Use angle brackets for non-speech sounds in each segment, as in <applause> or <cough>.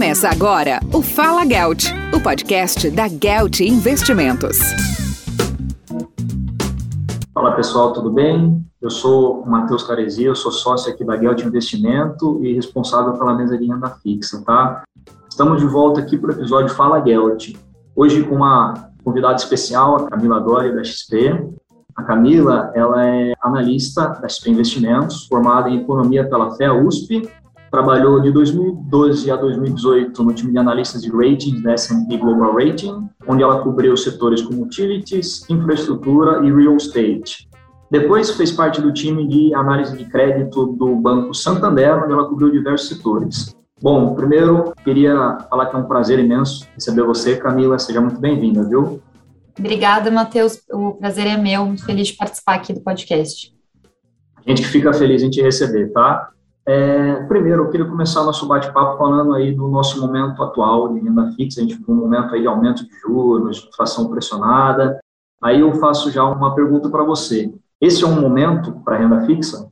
Começa agora o Fala Gelt, o podcast da Gelt Investimentos. Fala pessoal, tudo bem? Eu sou o Matheus Caresi, eu sou sócio aqui da Gelt Investimento e responsável pela mesa de renda fixa, tá? Estamos de volta aqui para o episódio Fala Gelt. Hoje com uma convidada especial, a Camila Dori, da XP. A Camila, ela é analista da XP Investimentos, formada em Economia pela FEA USP Trabalhou de 2012 a 2018 no time de analistas de ratings da S&P Global Rating, onde ela cobriu setores como utilities, infraestrutura e real estate. Depois fez parte do time de análise de crédito do Banco Santander, onde ela cobriu diversos setores. Bom, primeiro queria falar que é um prazer imenso receber você, Camila. Seja muito bem-vinda, viu? Obrigada, Matheus. O prazer é meu. Muito feliz de participar aqui do podcast. A gente que fica feliz em te receber, tá? É, primeiro, eu queria começar nosso bate-papo falando aí do nosso momento atual de renda fixa. A gente viu um momento aí de aumento de juros, inflação pressionada. Aí eu faço já uma pergunta para você. Esse é um momento para renda fixa?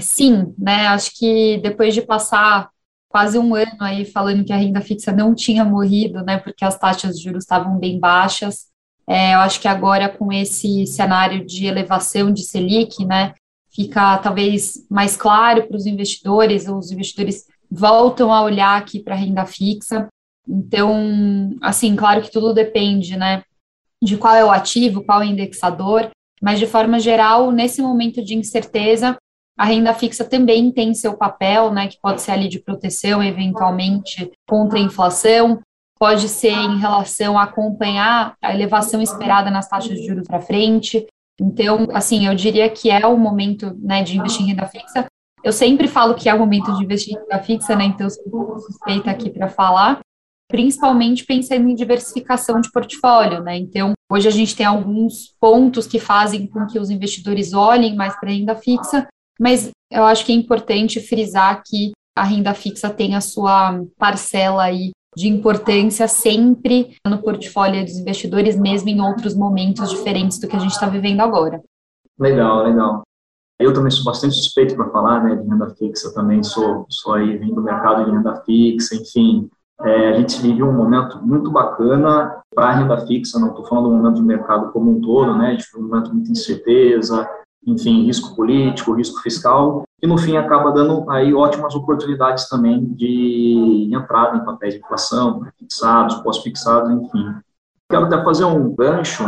Sim, né? Acho que depois de passar quase um ano aí falando que a renda fixa não tinha morrido, né? Porque as taxas de juros estavam bem baixas. É, eu acho que agora com esse cenário de elevação de Selic, né? Fica talvez mais claro para os investidores, os investidores voltam a olhar aqui para a renda fixa. Então, assim, claro que tudo depende, né, de qual é o ativo, qual é o indexador, mas de forma geral, nesse momento de incerteza, a renda fixa também tem seu papel, né, que pode ser ali de proteção, eventualmente, contra a inflação, pode ser em relação a acompanhar a elevação esperada nas taxas de juros para frente, então, assim, eu diria que é o momento né, de investir em renda fixa. Eu sempre falo que é o momento de investir em renda fixa, né? Então, eu sou um pouco suspeita aqui para falar, principalmente pensando em diversificação de portfólio, né? Então, hoje a gente tem alguns pontos que fazem com que os investidores olhem mais para a renda fixa, mas eu acho que é importante frisar que a renda fixa tem a sua parcela aí de importância sempre no portfólio dos investidores, mesmo em outros momentos diferentes do que a gente está vivendo agora. Legal, legal. Eu também sou bastante suspeito para falar né, de renda fixa, também sou, sou aí vindo do mercado de renda fixa, enfim. É, a gente vive um momento muito bacana para a renda fixa, não estou falando do momento do mercado como um todo, né, vive um momento de muita incerteza, enfim, risco político, risco fiscal, e no fim acaba dando aí ótimas oportunidades também de entrada em papéis de inflação, fixados, pós-fixados, enfim. Quero até fazer um gancho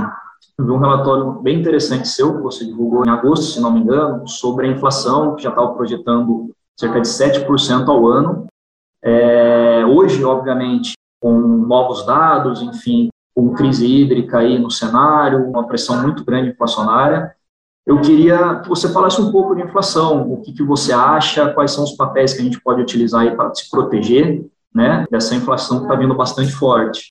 vi um relatório bem interessante seu, que você divulgou em agosto, se não me engano, sobre a inflação, que já estava projetando cerca de 7% ao ano. É, hoje, obviamente, com novos dados, enfim, com crise hídrica aí no cenário, uma pressão muito grande inflacionária, eu queria que você falasse um pouco de inflação, o que, que você acha, quais são os papéis que a gente pode utilizar aí para se proteger né, dessa inflação que está vindo bastante forte.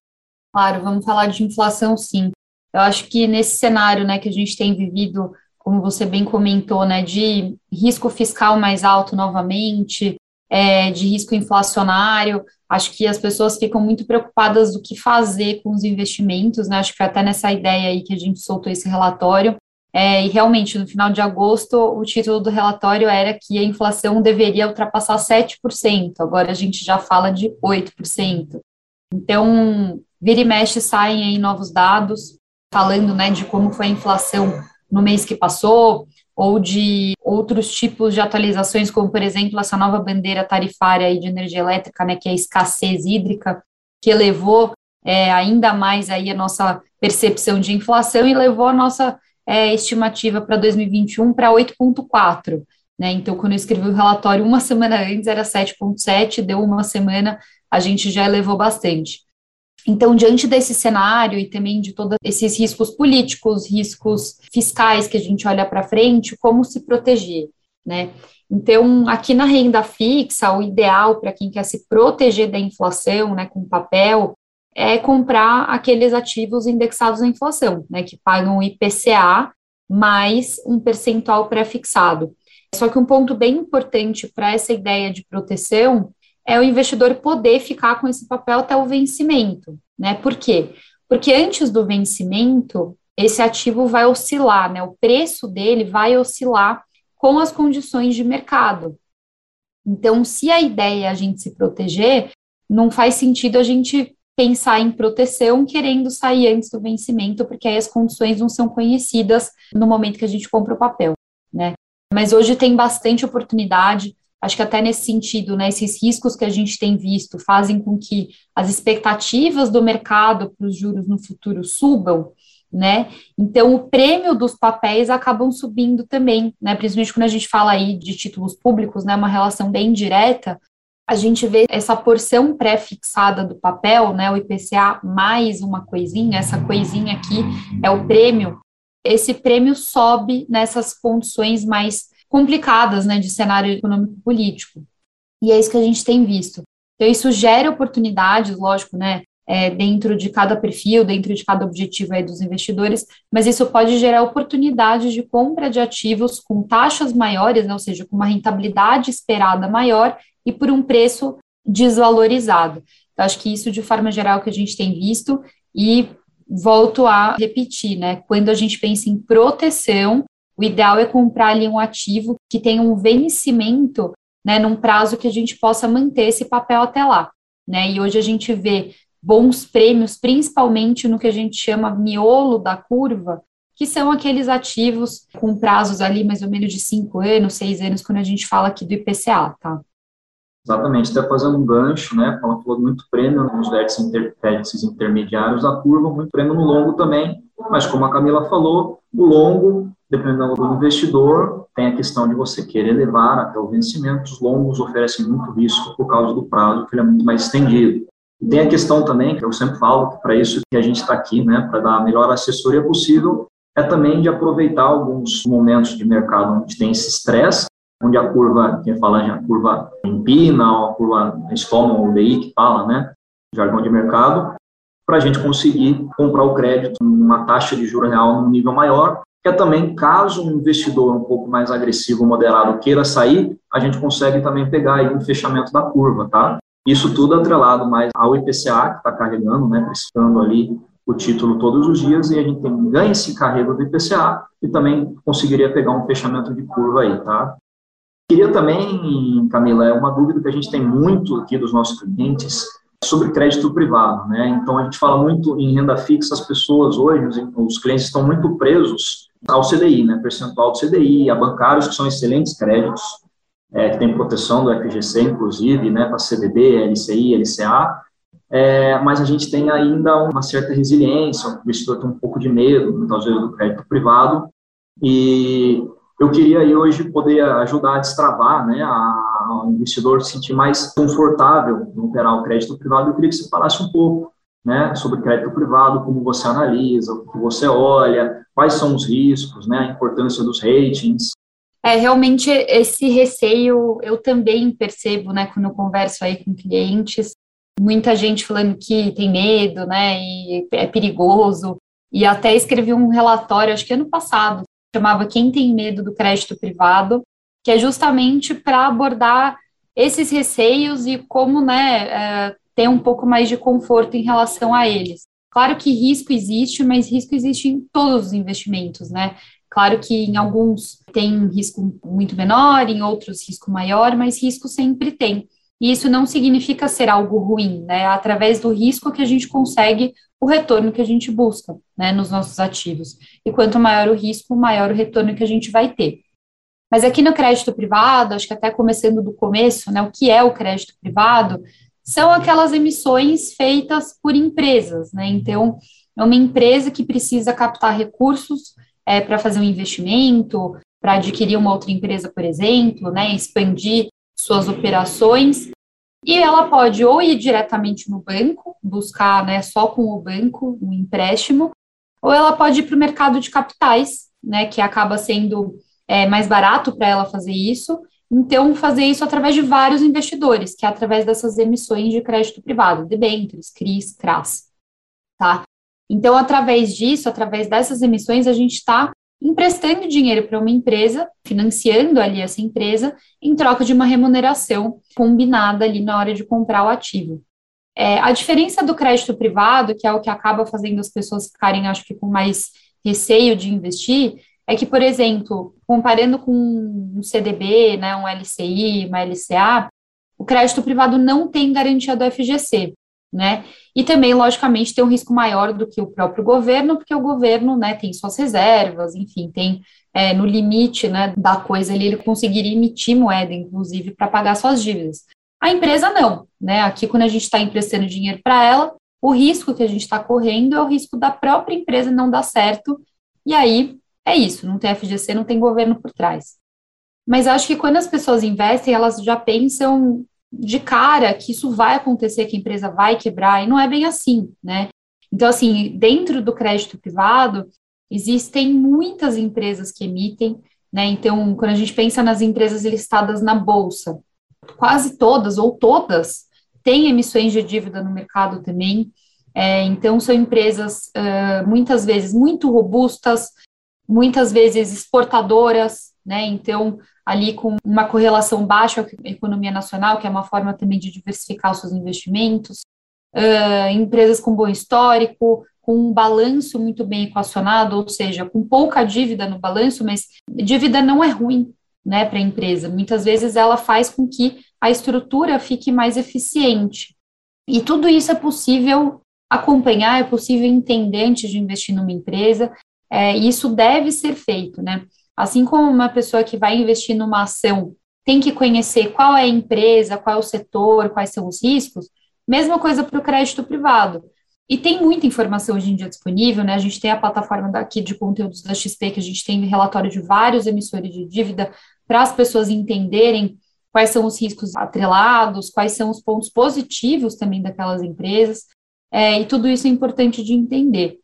Claro, vamos falar de inflação sim. Eu acho que nesse cenário né, que a gente tem vivido, como você bem comentou, né, de risco fiscal mais alto novamente, é, de risco inflacionário, acho que as pessoas ficam muito preocupadas do que fazer com os investimentos, né? Acho que até nessa ideia aí que a gente soltou esse relatório. É, e realmente, no final de agosto, o título do relatório era que a inflação deveria ultrapassar 7%, agora a gente já fala de 8%. Então, vira e mexe saem aí novos dados, falando né, de como foi a inflação no mês que passou, ou de outros tipos de atualizações, como, por exemplo, essa nova bandeira tarifária aí de energia elétrica, né, que é a escassez hídrica, que elevou é, ainda mais aí a nossa percepção de inflação e levou a nossa é, estimativa para 2021 para 8,4. Né? Então, quando eu escrevi o relatório uma semana antes era 7,7, deu uma semana, a gente já elevou bastante. Então, diante desse cenário e também de todos esses riscos políticos, riscos fiscais que a gente olha para frente, como se proteger, né? Então, aqui na renda fixa, o ideal para quem quer se proteger da inflação, né, com papel, é comprar aqueles ativos indexados à inflação, né, que pagam o IPCA mais um percentual pré-fixado. Só que um ponto bem importante para essa ideia de proteção é o investidor poder ficar com esse papel até o vencimento, né? Por quê? Porque antes do vencimento, esse ativo vai oscilar, né? O preço dele vai oscilar com as condições de mercado. Então, se a ideia é a gente se proteger, não faz sentido a gente pensar em proteção querendo sair antes do vencimento, porque aí as condições não são conhecidas no momento que a gente compra o papel, né? Mas hoje tem bastante oportunidade, acho que até nesse sentido, né, esses riscos que a gente tem visto fazem com que as expectativas do mercado para os juros no futuro subam, né? Então o prêmio dos papéis acabam subindo também, né? Principalmente quando a gente fala aí de títulos públicos, né? Uma relação bem direta, a gente vê essa porção pré-fixada do papel, né, o IPCA mais uma coisinha, essa coisinha aqui é o prêmio, esse prêmio sobe nessas condições mais complicadas, né, de cenário econômico político. E é isso que a gente tem visto. Então, isso gera oportunidades, lógico, né, é, dentro de cada perfil, dentro de cada objetivo aí dos investidores, mas isso pode gerar oportunidades de compra de ativos com taxas maiores, né, ou seja, com uma rentabilidade esperada maior e por um preço desvalorizado. Então, acho que isso, de forma geral, que a gente tem visto, e volto a repetir, né? Quando a gente pensa em proteção, o ideal é comprar ali um ativo que tenha um vencimento, né, num prazo que a gente possa manter esse papel até lá, né? E hoje a gente vê bons prêmios, principalmente no que a gente chama miolo da curva, que são aqueles ativos com prazos ali mais ou menos de cinco anos, seis anos, quando a gente fala aqui do IPCA, tá? Exatamente, até fazendo um gancho, né? Ela falou muito prêmio nos vértices, inter, vértices intermediários da curva, muito prêmio no longo também, mas como a Camila falou, o longo, dependendo do investidor, tem a questão de você querer levar até o vencimento. Os longos oferecem muito risco por causa do prazo, que ele é muito mais estendido. E tem a questão também, que eu sempre falo, que para isso que a gente está aqui, né, para dar a melhor assessoria possível, é também de aproveitar alguns momentos de mercado onde tem esse estresse onde a curva, quem fala a curva empina, ou a curva estoma, ou DI que fala, né, jargão de mercado, para a gente conseguir comprar o crédito numa taxa de juro real num nível maior, que é também, caso um investidor um pouco mais agressivo, moderado, queira sair, a gente consegue também pegar aí um fechamento da curva, tá? Isso tudo atrelado mais ao IPCA, que está carregando, né, precificando ali o título todos os dias, e a gente tem, ganha esse carrego do IPCA e também conseguiria pegar um fechamento de curva aí, tá? Queria também, Camila, é uma dúvida que a gente tem muito aqui dos nossos clientes sobre crédito privado, né? Então a gente fala muito em renda fixa, as pessoas hoje, os, clientes estão muito presos ao CDI, né? Percentual do CDI, a bancários que são excelentes créditos, é, que tem proteção do FGC, inclusive, né? Para CDB, LCI, LCA, é, mas a gente tem ainda uma certa resiliência, o investidor tem um pouco de medo, muitas vezes, do crédito privado, e eu queria aí hoje poder ajudar a destravar, né, a, o investidor se sentir mais confortável em operar o crédito privado. Eu queria que você falasse um pouco, né, sobre crédito privado, como você analisa, o que você olha, quais são os riscos, né, a importância dos ratings. É, realmente esse receio eu também percebo, né, quando eu converso aí com clientes, muita gente falando que tem medo, né, e é perigoso, e até escrevi um relatório, acho que ano passado, chamava Quem Tem Medo do Crédito Privado, que é justamente para abordar esses receios e como né, é, ter um pouco mais de conforto em relação a eles. Claro que risco existe, mas risco existe em todos os investimentos, né? Claro que em alguns tem risco muito menor, em outros risco maior, mas risco sempre tem. E isso não significa ser algo ruim, né? É através do risco que a gente consegue o retorno que a gente busca, né, nos nossos ativos. E quanto maior o risco, maior o retorno que a gente vai ter. Mas aqui no crédito privado, acho que até começando do começo, né, o que é o crédito privado? São aquelas emissões feitas por empresas, né? Então, é uma empresa que precisa captar recursos é, para fazer um investimento, para adquirir uma outra empresa, por exemplo, né, expandir suas operações, e ela pode ou ir diretamente no banco, buscar né, só com o banco um empréstimo, ou ela pode ir para o mercado de capitais, né, que acaba sendo é, mais barato para ela fazer isso. Então, fazer isso através de vários investidores, que é através dessas emissões de crédito privado, debêntures, CRIs, CRAS, tá? Então, através disso, através dessas emissões, a gente está emprestando dinheiro para uma empresa, financiando ali essa empresa, em troca de uma remuneração combinada ali na hora de comprar o ativo. É, a diferença do crédito privado, que é o que acaba fazendo as pessoas ficarem, acho que, com mais receio de investir, é que, por exemplo, comparando com um CDB, né, um LCI, uma LCA, o crédito privado não tem garantia do FGC, né? E também, logicamente, tem um risco maior do que o próprio governo, porque o governo, né, tem suas reservas, enfim, tem é, no limite, né, da coisa ali, ele conseguiria emitir moeda, inclusive, para pagar suas dívidas. A empresa não, né? Aqui, quando a gente está emprestando dinheiro para ela, o risco que a gente está correndo é o risco da própria empresa não dar certo, e aí é isso, não tem FGC, não tem governo por trás. Mas acho que quando as pessoas investem, elas já pensam de cara que isso vai acontecer, que a empresa vai quebrar, e não é bem assim, né? Então, assim, dentro do crédito privado, existem muitas empresas que emitem, né? Então, quando a gente pensa nas empresas listadas na bolsa, quase todas ou todas têm emissões de dívida no mercado também. É, então, são empresas uh, muitas vezes muito robustas, muitas vezes exportadoras, né? Então, ali com uma correlação baixa com a economia nacional, que é uma forma também de diversificar os seus investimentos, uh, empresas com bom histórico, com um balanço muito bem equacionado, ou seja, com pouca dívida no balanço, mas dívida não é ruim, né, para a empresa. Muitas vezes ela faz com que a estrutura fique mais eficiente. E tudo isso é possível acompanhar, é possível entender antes de investir numa empresa, é, isso deve ser feito, né? Assim como uma pessoa que vai investir numa ação tem que conhecer qual é a empresa, qual é o setor, quais são os riscos, mesma coisa para o crédito privado. E tem muita informação hoje em dia disponível, né? A gente tem a plataforma daqui de conteúdos da XP, que a gente tem relatório de vários emissores de dívida para as pessoas entenderem quais são os riscos atrelados, quais são os pontos positivos também daquelas empresas, é, e tudo isso é importante de entender.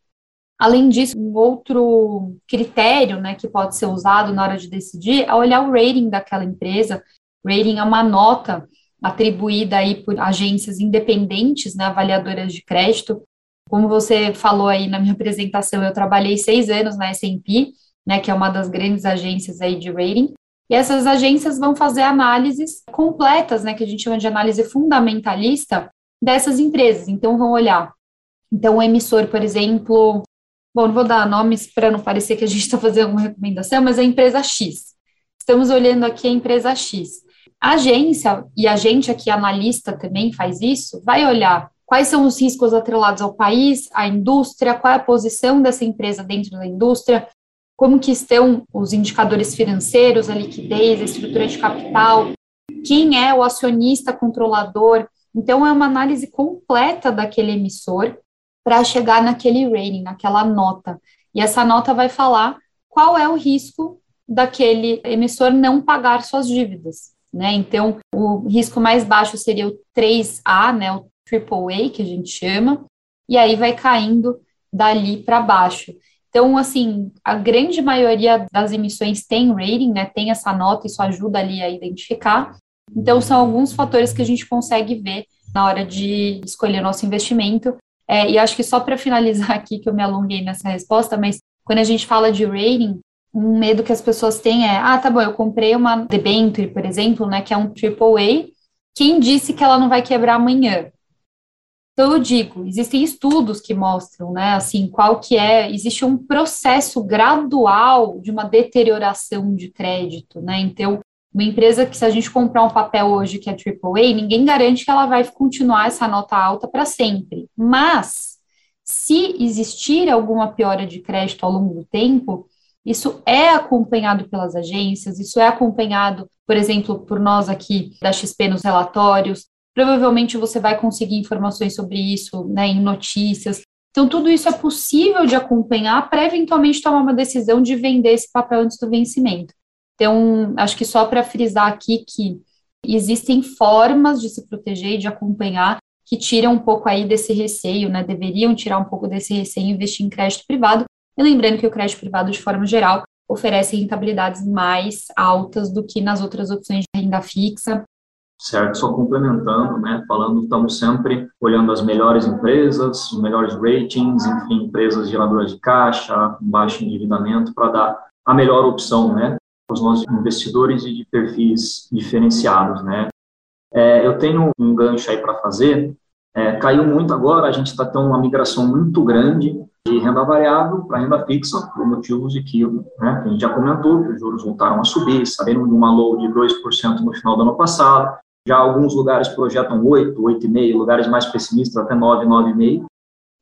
Além disso, um outro critério né, que pode ser usado na hora de decidir é olhar o rating daquela empresa. Rating é uma nota atribuída aí por agências independentes, né, avaliadoras de crédito. Como você falou aí na minha <laughs> apresentação, eu trabalhei seis anos na S&P, né, que é uma das grandes agências aí de rating, e essas agências vão fazer análises completas, né, que a gente chama de análise fundamentalista dessas empresas. Então, vão olhar. Então, o emissor, por exemplo, Bom, não vou dar nomes para não parecer que a gente está fazendo uma recomendação, mas é a empresa X. Estamos olhando aqui a empresa X. A agência, e a gente aqui, analista, também faz isso, vai olhar quais são os riscos atrelados ao país, à indústria, qual é a posição dessa empresa dentro da indústria, como que estão os indicadores financeiros, a liquidez, a estrutura de capital, quem é o acionista controlador. Então, é uma análise completa daquele emissor para chegar naquele rating, naquela nota. E essa nota vai falar qual é o risco daquele emissor não pagar suas dívidas, né? Então, o risco mais baixo seria o 3A, né, o AAA, que a gente chama, e aí vai caindo dali para baixo. Então, assim, a grande maioria das emissões tem rating, né, tem essa nota, isso ajuda ali a identificar. Então, são alguns fatores que a gente consegue ver na hora de escolher nosso investimento é, e acho que só para finalizar <laughs> aqui, que eu me alonguei nessa resposta, mas quando a gente fala de rating, um medo que as pessoas têm é, ah, tá bom, eu comprei uma debenture, por exemplo, né, que é um AAA, quem disse que ela não vai quebrar amanhã? Então, eu digo, existem estudos que mostram, né, assim, qual que é, existe um processo gradual de uma deterioração de crédito, né, então, uma empresa que, se a gente comprar um papel hoje que é AAA, ninguém garante que ela vai continuar essa nota alta para sempre. Mas, se existir alguma piora de crédito ao longo do tempo, isso é acompanhado pelas agências, isso é acompanhado, por exemplo, por nós aqui da XP nos relatórios. Provavelmente você vai conseguir informações sobre isso né, em notícias. Então, tudo isso é possível de acompanhar para eventualmente tomar uma decisão de vender esse papel antes do vencimento. Então, acho que só para frisar aqui que existem formas de se proteger e de acompanhar que tiram um pouco aí desse receio, né? Deveriam tirar um pouco desse receio e investir em crédito privado. E lembrando que o crédito privado, de forma geral, oferece rentabilidades mais altas do que nas outras opções de renda fixa. Certo, só complementando, né? Falando, estamos sempre olhando as melhores empresas, os melhores ratings, enfim, empresas geradoras de caixa, baixo endividamento, para dar a melhor opção, né? Os nossos investidores e de perfis diferenciados, né? É, eu tenho um gancho aí para fazer. É, caiu muito agora, a gente está tendo uma migração muito grande de renda variável para renda fixa, por motivos de que, né, que a gente já comentou, que os juros voltaram a subir, saíram de uma low de 2% no final do ano passado, Já alguns lugares projetam 8, 8,5, lugares mais pessimistas até 9, 9,5.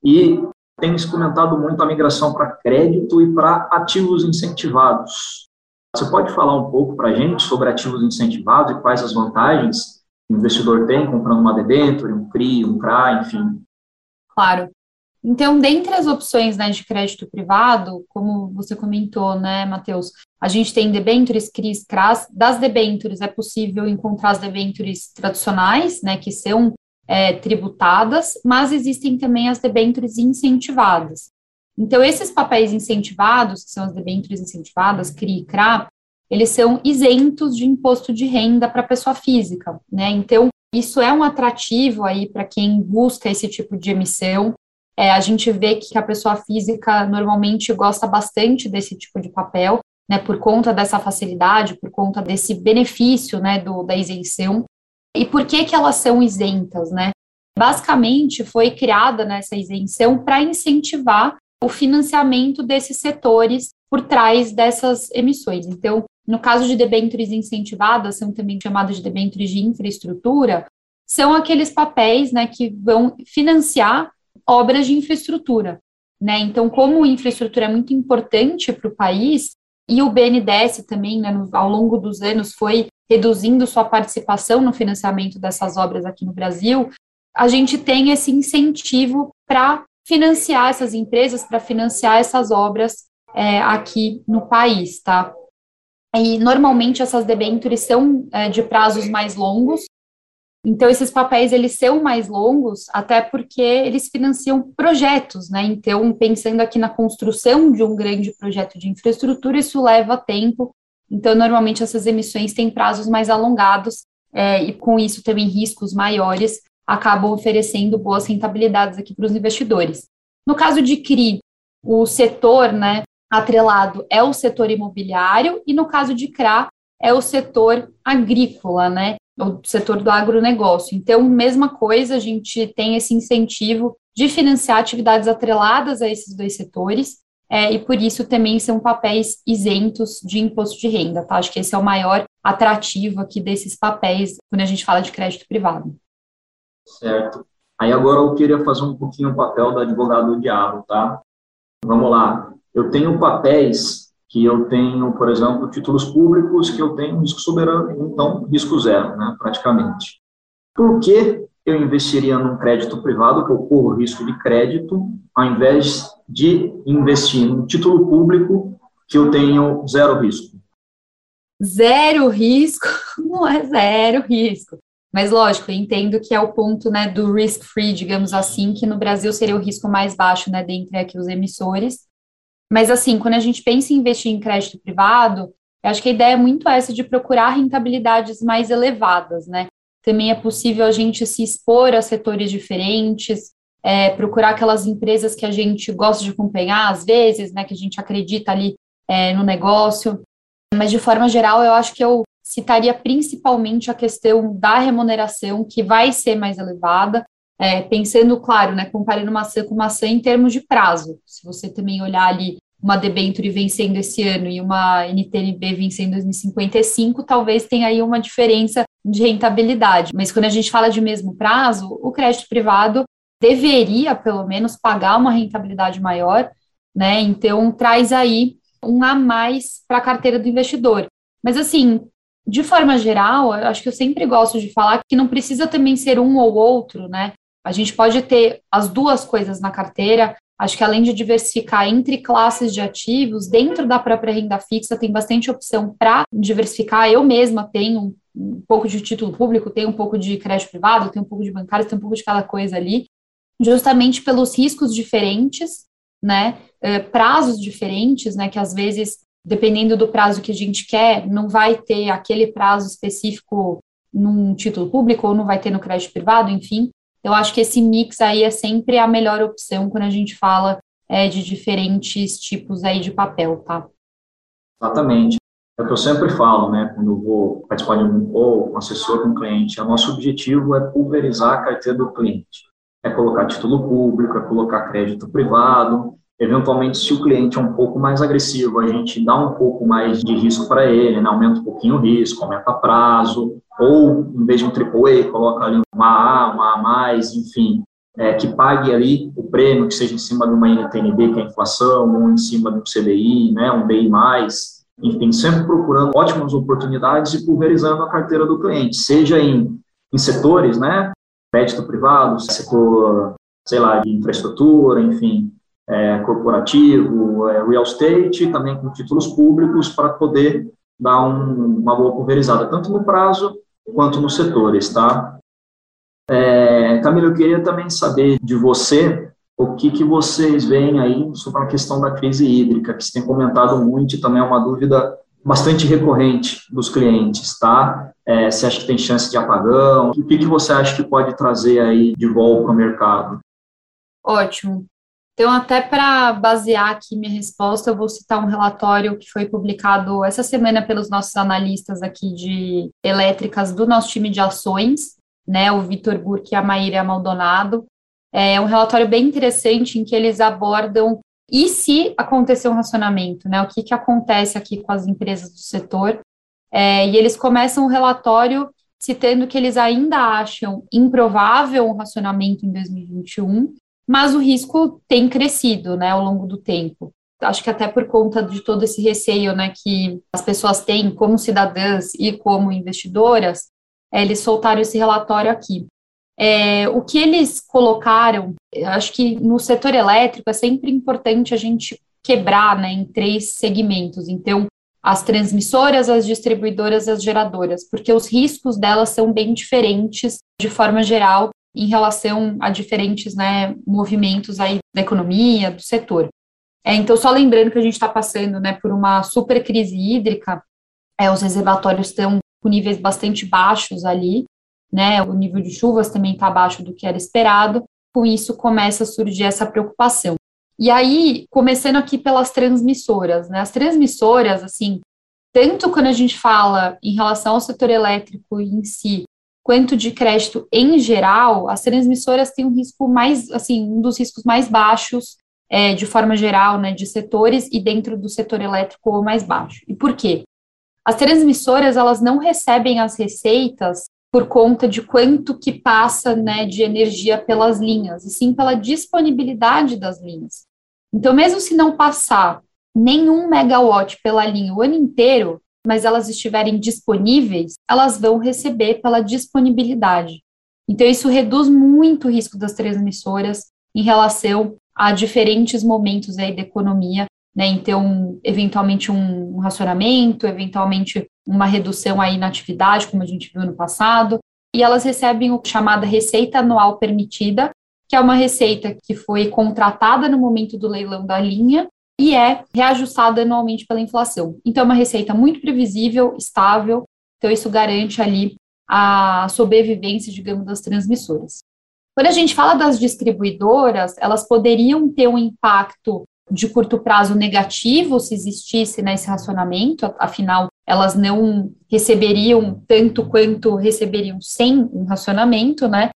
E tem se comentado muito a migração para crédito e para ativos incentivados. Você pode falar um pouco para a gente sobre ativos incentivados e quais as vantagens que o investidor tem comprando uma debenture, um CRI, um CRA, enfim? Claro. Então, dentre as opções né, de crédito privado, como você comentou, né, Matheus, a gente tem debentures, CRIs, CRAS. Das debentures é possível encontrar as debentures tradicionais, né, que são é, tributadas, mas existem também as debentures incentivadas. Então, esses papéis incentivados, que são as debentures incentivadas, CRI e CRA, eles são isentos de imposto de renda para pessoa física, né? Então, isso é um atrativo aí para quem busca esse tipo de emissão. É, a gente vê que a pessoa física normalmente gosta bastante desse tipo de papel, né, por conta dessa facilidade, por conta desse benefício, né, do, da isenção. E por que que elas são isentas, né? Basicamente, foi criada nessa isenção para incentivar o financiamento desses setores por trás dessas emissões. Então, no caso de debêntures incentivadas, são também chamadas de debêntures de infraestrutura, são aqueles papéis né, que vão financiar obras de infraestrutura. Né? Então, como infraestrutura é muito importante para o país, e o BNDES também, né, no, ao longo dos anos, foi reduzindo sua participação no financiamento dessas obras aqui no Brasil, a gente tem esse incentivo para financiar essas empresas, para financiar essas obras é, aqui no país, tá? E normalmente essas debêntures são é, de prazos mais longos, então, esses papéis, eles são mais longos, até porque eles financiam projetos, né? Então, pensando aqui na construção de um grande projeto de infraestrutura, isso leva tempo. Então, normalmente, essas emissões têm prazos mais alongados, é, e com isso também riscos maiores, acabam oferecendo boas rentabilidades aqui para os investidores. No caso de CRI, o setor, né, atrelado é o setor imobiliário, e no caso de CRA, é o setor agrícola, né? o setor do agronegócio. Então, mesma coisa, a gente tem esse incentivo de financiar atividades atreladas a esses dois setores, é, e por isso também são papéis isentos de imposto de renda, tá? Acho que esse é o maior atrativo aqui desses papéis quando a gente fala de crédito privado. Certo. Aí agora eu queria fazer um pouquinho o papel do advogado do diabo, tá? Vamos lá. Eu tenho papéis que eu tenho, por exemplo, títulos públicos que eu tenho risco soberano, então risco zero, né, praticamente. Por que eu investiria num crédito privado, que eu corro risco de crédito, ao invés de investir num título público que eu tenho zero risco? Zero risco? <laughs> Não é zero risco. Mas, lógico, eu entendo que é o ponto né, do risk-free, digamos assim, que no Brasil seria o risco mais baixo né, dentre aqui os emissores. Mas, assim, quando a gente pensa em investir em crédito privado, eu acho que a ideia é muito essa de procurar rentabilidades mais elevadas, né? Também é possível a gente se expor a setores diferentes, é, procurar aquelas empresas que a gente gosta de acompanhar, às vezes, né, que a gente acredita ali é, no negócio. Mas, de forma geral, eu acho que eu citaria principalmente a questão da remuneração, que vai ser mais elevada, é, pensando, claro, né, comparando maçã com maçã em termos de prazo. Se você também olhar ali uma debenture vencendo esse ano e uma NTNB vencendo em 2055, talvez tenha aí uma diferença de rentabilidade. Mas quando a gente fala de mesmo prazo, o crédito privado deveria, pelo menos, pagar uma rentabilidade maior, né? Então, traz aí um a mais para a carteira do investidor. Mas, assim, de forma geral, eu acho que eu sempre gosto de falar que não precisa também ser um ou outro, né? A gente pode ter as duas coisas na carteira. Acho que além de diversificar entre classes de ativos, dentro da própria renda fixa tem bastante opção para diversificar. Eu mesma tenho um pouco de título público, tenho um pouco de crédito privado, tenho um pouco de bancário, tenho um pouco de cada coisa ali, justamente pelos riscos diferentes, né? Eh, prazos diferentes, né? Que às vezes, dependendo do prazo que a gente quer, não vai ter aquele prazo específico num título público ou não vai ter no crédito privado, enfim. Eu acho que esse mix aí é sempre a melhor opção quando a gente fala é, de diferentes tipos aí de papel, tá? Exatamente. É o que eu sempre falo, né, quando eu vou participar de um ou um assessor com um cliente, o nosso objetivo é pulverizar a carteira do cliente. É colocar título público, é colocar crédito privado, eventualmente, se o cliente é um pouco mais agressivo, a gente dá um pouco mais de risco para ele, né? aumenta um pouquinho o risco, aumenta prazo, ou em vez de um AAA, coloca ali uma A, uma A+, enfim, é, que pague ali o prêmio, que seja em cima de uma NTNB, que é a inflação, ou em cima de um CDI, né, um BI+, enfim, sempre procurando ótimas oportunidades e pulverizando a carteira do cliente, seja em, em setores, né, crédito privado, setor, sei lá, de infraestrutura, enfim, é, corporativo, é, real estate, também com títulos públicos, para poder dar um, uma boa pulverizada, tanto no prazo quanto nos setores, tá? É, Camila, eu queria também saber de você o que, que vocês veem aí sobre a questão da crise hídrica, que se tem comentado muito e também é uma dúvida bastante recorrente dos clientes, tá? É, você acha que tem chance de apagão? O que, que você acha que pode trazer aí de volta para o mercado? Ótimo. Então, até para basear aqui minha resposta, eu vou citar um relatório que foi publicado essa semana pelos nossos analistas aqui de elétricas do nosso time de ações, né, o Vitor Burke e a Maíra Maldonado. É um relatório bem interessante em que eles abordam e se acontecer um racionamento, né, o que, que acontece aqui com as empresas do setor. É, e eles começam o relatório citando que eles ainda acham improvável um racionamento em 2021, mas o risco tem crescido, né, ao longo do tempo. Acho que até por conta de todo esse receio, né, que as pessoas têm como cidadãs e como investidoras, é, eles soltaram esse relatório aqui. É, o que eles colocaram, acho que no setor elétrico é sempre importante a gente quebrar, né, em três segmentos. Então, as transmissoras, as distribuidoras, as geradoras, porque os riscos delas são bem diferentes de forma geral em relação a diferentes né, movimentos aí da economia, do setor. É, então, só lembrando que a gente está passando né, por uma super crise hídrica, é, os reservatórios estão com níveis bastante baixos ali, né, o nível de chuvas também está abaixo do que era esperado, com isso começa a surgir essa preocupação. E aí, começando aqui pelas transmissoras, né, as transmissoras, assim, tanto quando a gente fala em relação ao setor elétrico em si, quanto de crédito em geral, as transmissoras têm um risco mais, assim, um dos riscos mais baixos, é, de forma geral, né, de setores e dentro do setor elétrico o mais baixo. E por quê? As transmissoras, elas não recebem as receitas por conta de quanto que passa, né, de energia pelas linhas, e sim pela disponibilidade das linhas. Então, mesmo se não passar nenhum megawatt pela linha o ano inteiro, mas elas estiverem disponíveis, elas vão receber pela disponibilidade. Então, isso reduz muito o risco das transmissoras em relação a diferentes momentos aí da economia, né? Então, eventualmente um, um racionamento, eventualmente uma redução aí na atividade, como a gente viu no passado, e elas recebem o chamada receita anual permitida, que é uma receita que foi contratada no momento do leilão da linha e é reajustada anualmente pela inflação. Então, é uma receita muito previsível, estável, então isso garante ali a sobrevivência, digamos, das transmissoras. Quando a gente fala das distribuidoras, elas poderiam ter um impacto de curto prazo negativo se existisse né, esse racionamento, afinal, elas não receberiam tanto quanto receberiam sem um racionamento, né?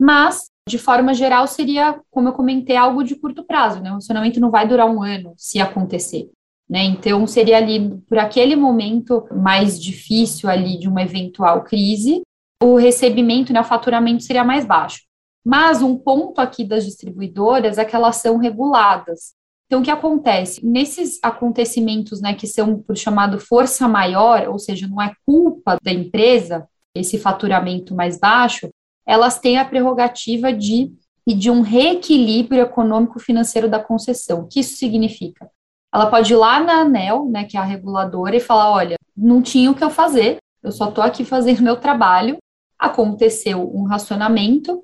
Mas de forma geral, seria, como eu comentei, algo de curto prazo, né? O relacionamento não vai durar um ano se acontecer. Né? Então, seria ali, por aquele momento mais difícil ali de uma eventual crise, o recebimento, né, o faturamento seria mais baixo. Mas um ponto aqui das distribuidoras é que elas são reguladas. Então, o que acontece? Nesses acontecimentos, né, que são por chamado força maior, ou seja, não é culpa da empresa, esse faturamento mais baixo, elas têm a prerrogativa de pedir um reequilíbrio econômico-financeiro da concessão. O que isso significa? Ela pode ir lá na ANEL, né, que é a reguladora, e falar: olha, não tinha o que eu fazer, eu só estou aqui fazendo <laughs> meu trabalho. Aconteceu um racionamento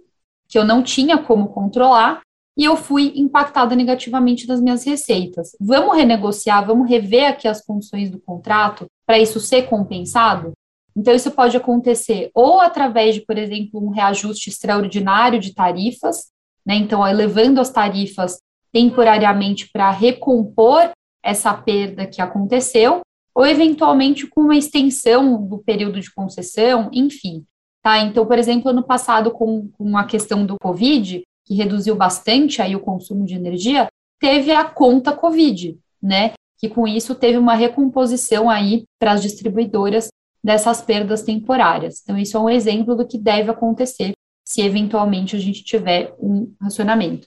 que eu não tinha como controlar e eu fui impactada negativamente das minhas receitas. Vamos renegociar, vamos rever aqui as condições do contrato para isso ser compensado? Então, isso pode acontecer ou através de, por exemplo, um reajuste extraordinário de tarifas, né? Então, elevando as tarifas temporariamente para recompor essa perda que aconteceu, ou eventualmente com uma extensão do período de concessão, enfim. Tá? Então, por exemplo, ano passado, com, com a questão do Covid, que reduziu bastante aí o consumo de energia, teve a conta Covid, né? Que com isso teve uma recomposição aí para as distribuidoras dessas perdas temporárias. Então, isso é um exemplo do que deve acontecer se eventualmente a gente tiver um racionamento.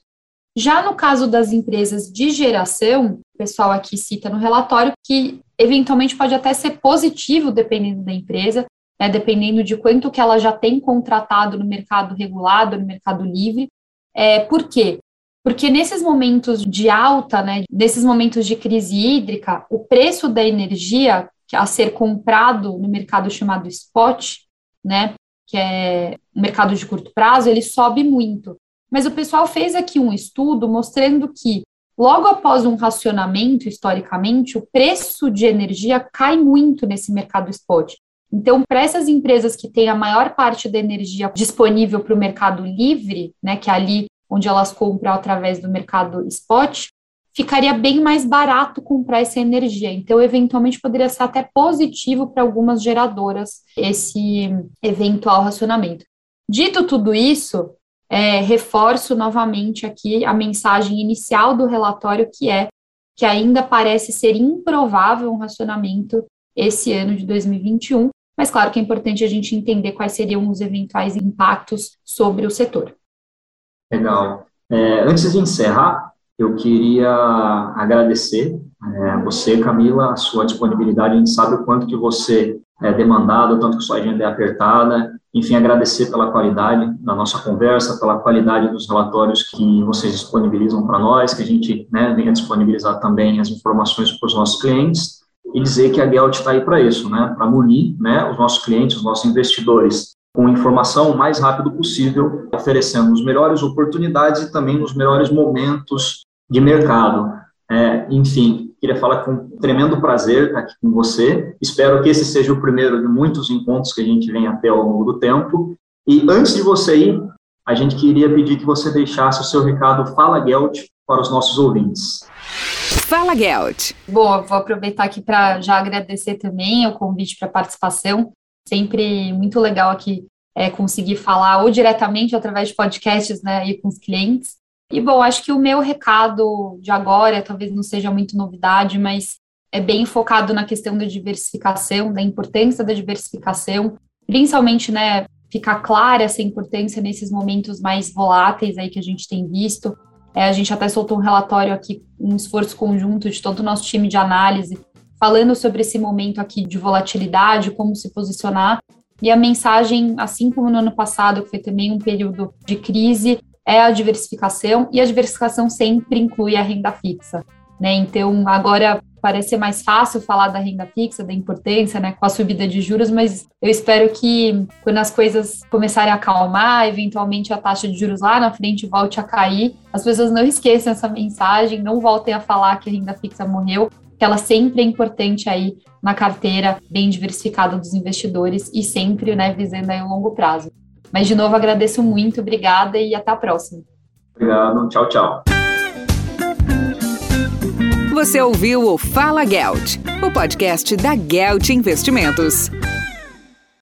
Já no caso das empresas de geração, o pessoal aqui cita no relatório que eventualmente pode até ser positivo dependendo da empresa, né, dependendo de quanto que ela já tem contratado no mercado regulado, no mercado livre. É, por quê? Porque nesses momentos de alta, né, nesses momentos de crise hídrica, o preço da energia a ser comprado no mercado chamado spot, né, que é o mercado de curto prazo, ele sobe muito. Mas o pessoal fez aqui um estudo mostrando que logo após um racionamento, historicamente, o preço de energia cai muito nesse mercado spot. Então, para essas empresas que têm a maior parte da energia disponível para o mercado livre, né, que é ali onde elas compram através do mercado spot, ficaria bem mais barato comprar essa energia. Então, eventualmente, poderia ser até positivo para algumas geradoras esse eventual racionamento. Dito tudo isso, é, reforço novamente aqui a mensagem inicial do relatório, que é que ainda parece ser improvável um racionamento esse ano de 2021, mas claro que é importante a gente entender quais seriam os eventuais impactos sobre o setor. Legal. É, antes de encerrar, eu queria agradecer é, você, Camila, a sua disponibilidade. A gente sabe o quanto que você é demandado, o tanto que sua agenda é apertada. Enfim, agradecer pela qualidade da nossa conversa, pela qualidade dos relatórios que vocês disponibilizam para nós, que a gente né, venha disponibilizar também as informações para os nossos clientes e dizer que a Gelt está aí para isso, né, para munir né, os nossos clientes, os nossos investidores com informação o mais rápido possível, oferecendo as melhores oportunidades e também os melhores momentos de mercado. É, enfim, queria falar com um tremendo prazer estar aqui com você. Espero que esse seja o primeiro de muitos encontros que a gente vem a ter ao longo do tempo. E antes de você ir, a gente queria pedir que você deixasse o seu recado Fala Gelt para os nossos ouvintes. Fala Gelt. Bom, vou aproveitar aqui para já agradecer também o convite para a participação. Sempre muito legal aqui é, conseguir falar ou diretamente através de podcasts né, aí com os clientes. E, bom, acho que o meu recado de agora talvez não seja muito novidade, mas é bem focado na questão da diversificação, da importância da diversificação, principalmente, né, ficar clara essa importância nesses momentos mais voláteis aí que a gente tem visto. É, a gente até soltou um relatório aqui, um esforço conjunto de todo o nosso time de análise, falando sobre esse momento aqui de volatilidade, como se posicionar. E a mensagem, assim como no ano passado, que foi também um período de crise, é a diversificação, e a diversificação sempre inclui a renda fixa. Né? Então, agora parece mais fácil falar da renda fixa, da importância, né, com a subida de juros, mas eu espero que quando as coisas começarem a acalmar, eventualmente a taxa de juros lá na frente volte a cair, as pessoas não <laughs> esqueçam essa mensagem, não voltem a falar que a renda fixa morreu, que ela sempre é importante aí na carteira bem diversificada dos investidores e sempre, né, visando aí o longo prazo. Mas, de novo, agradeço muito, obrigada e até a próxima. Obrigado, tchau, tchau. Você ouviu o Fala Gelt, o podcast da Gelt Investimentos.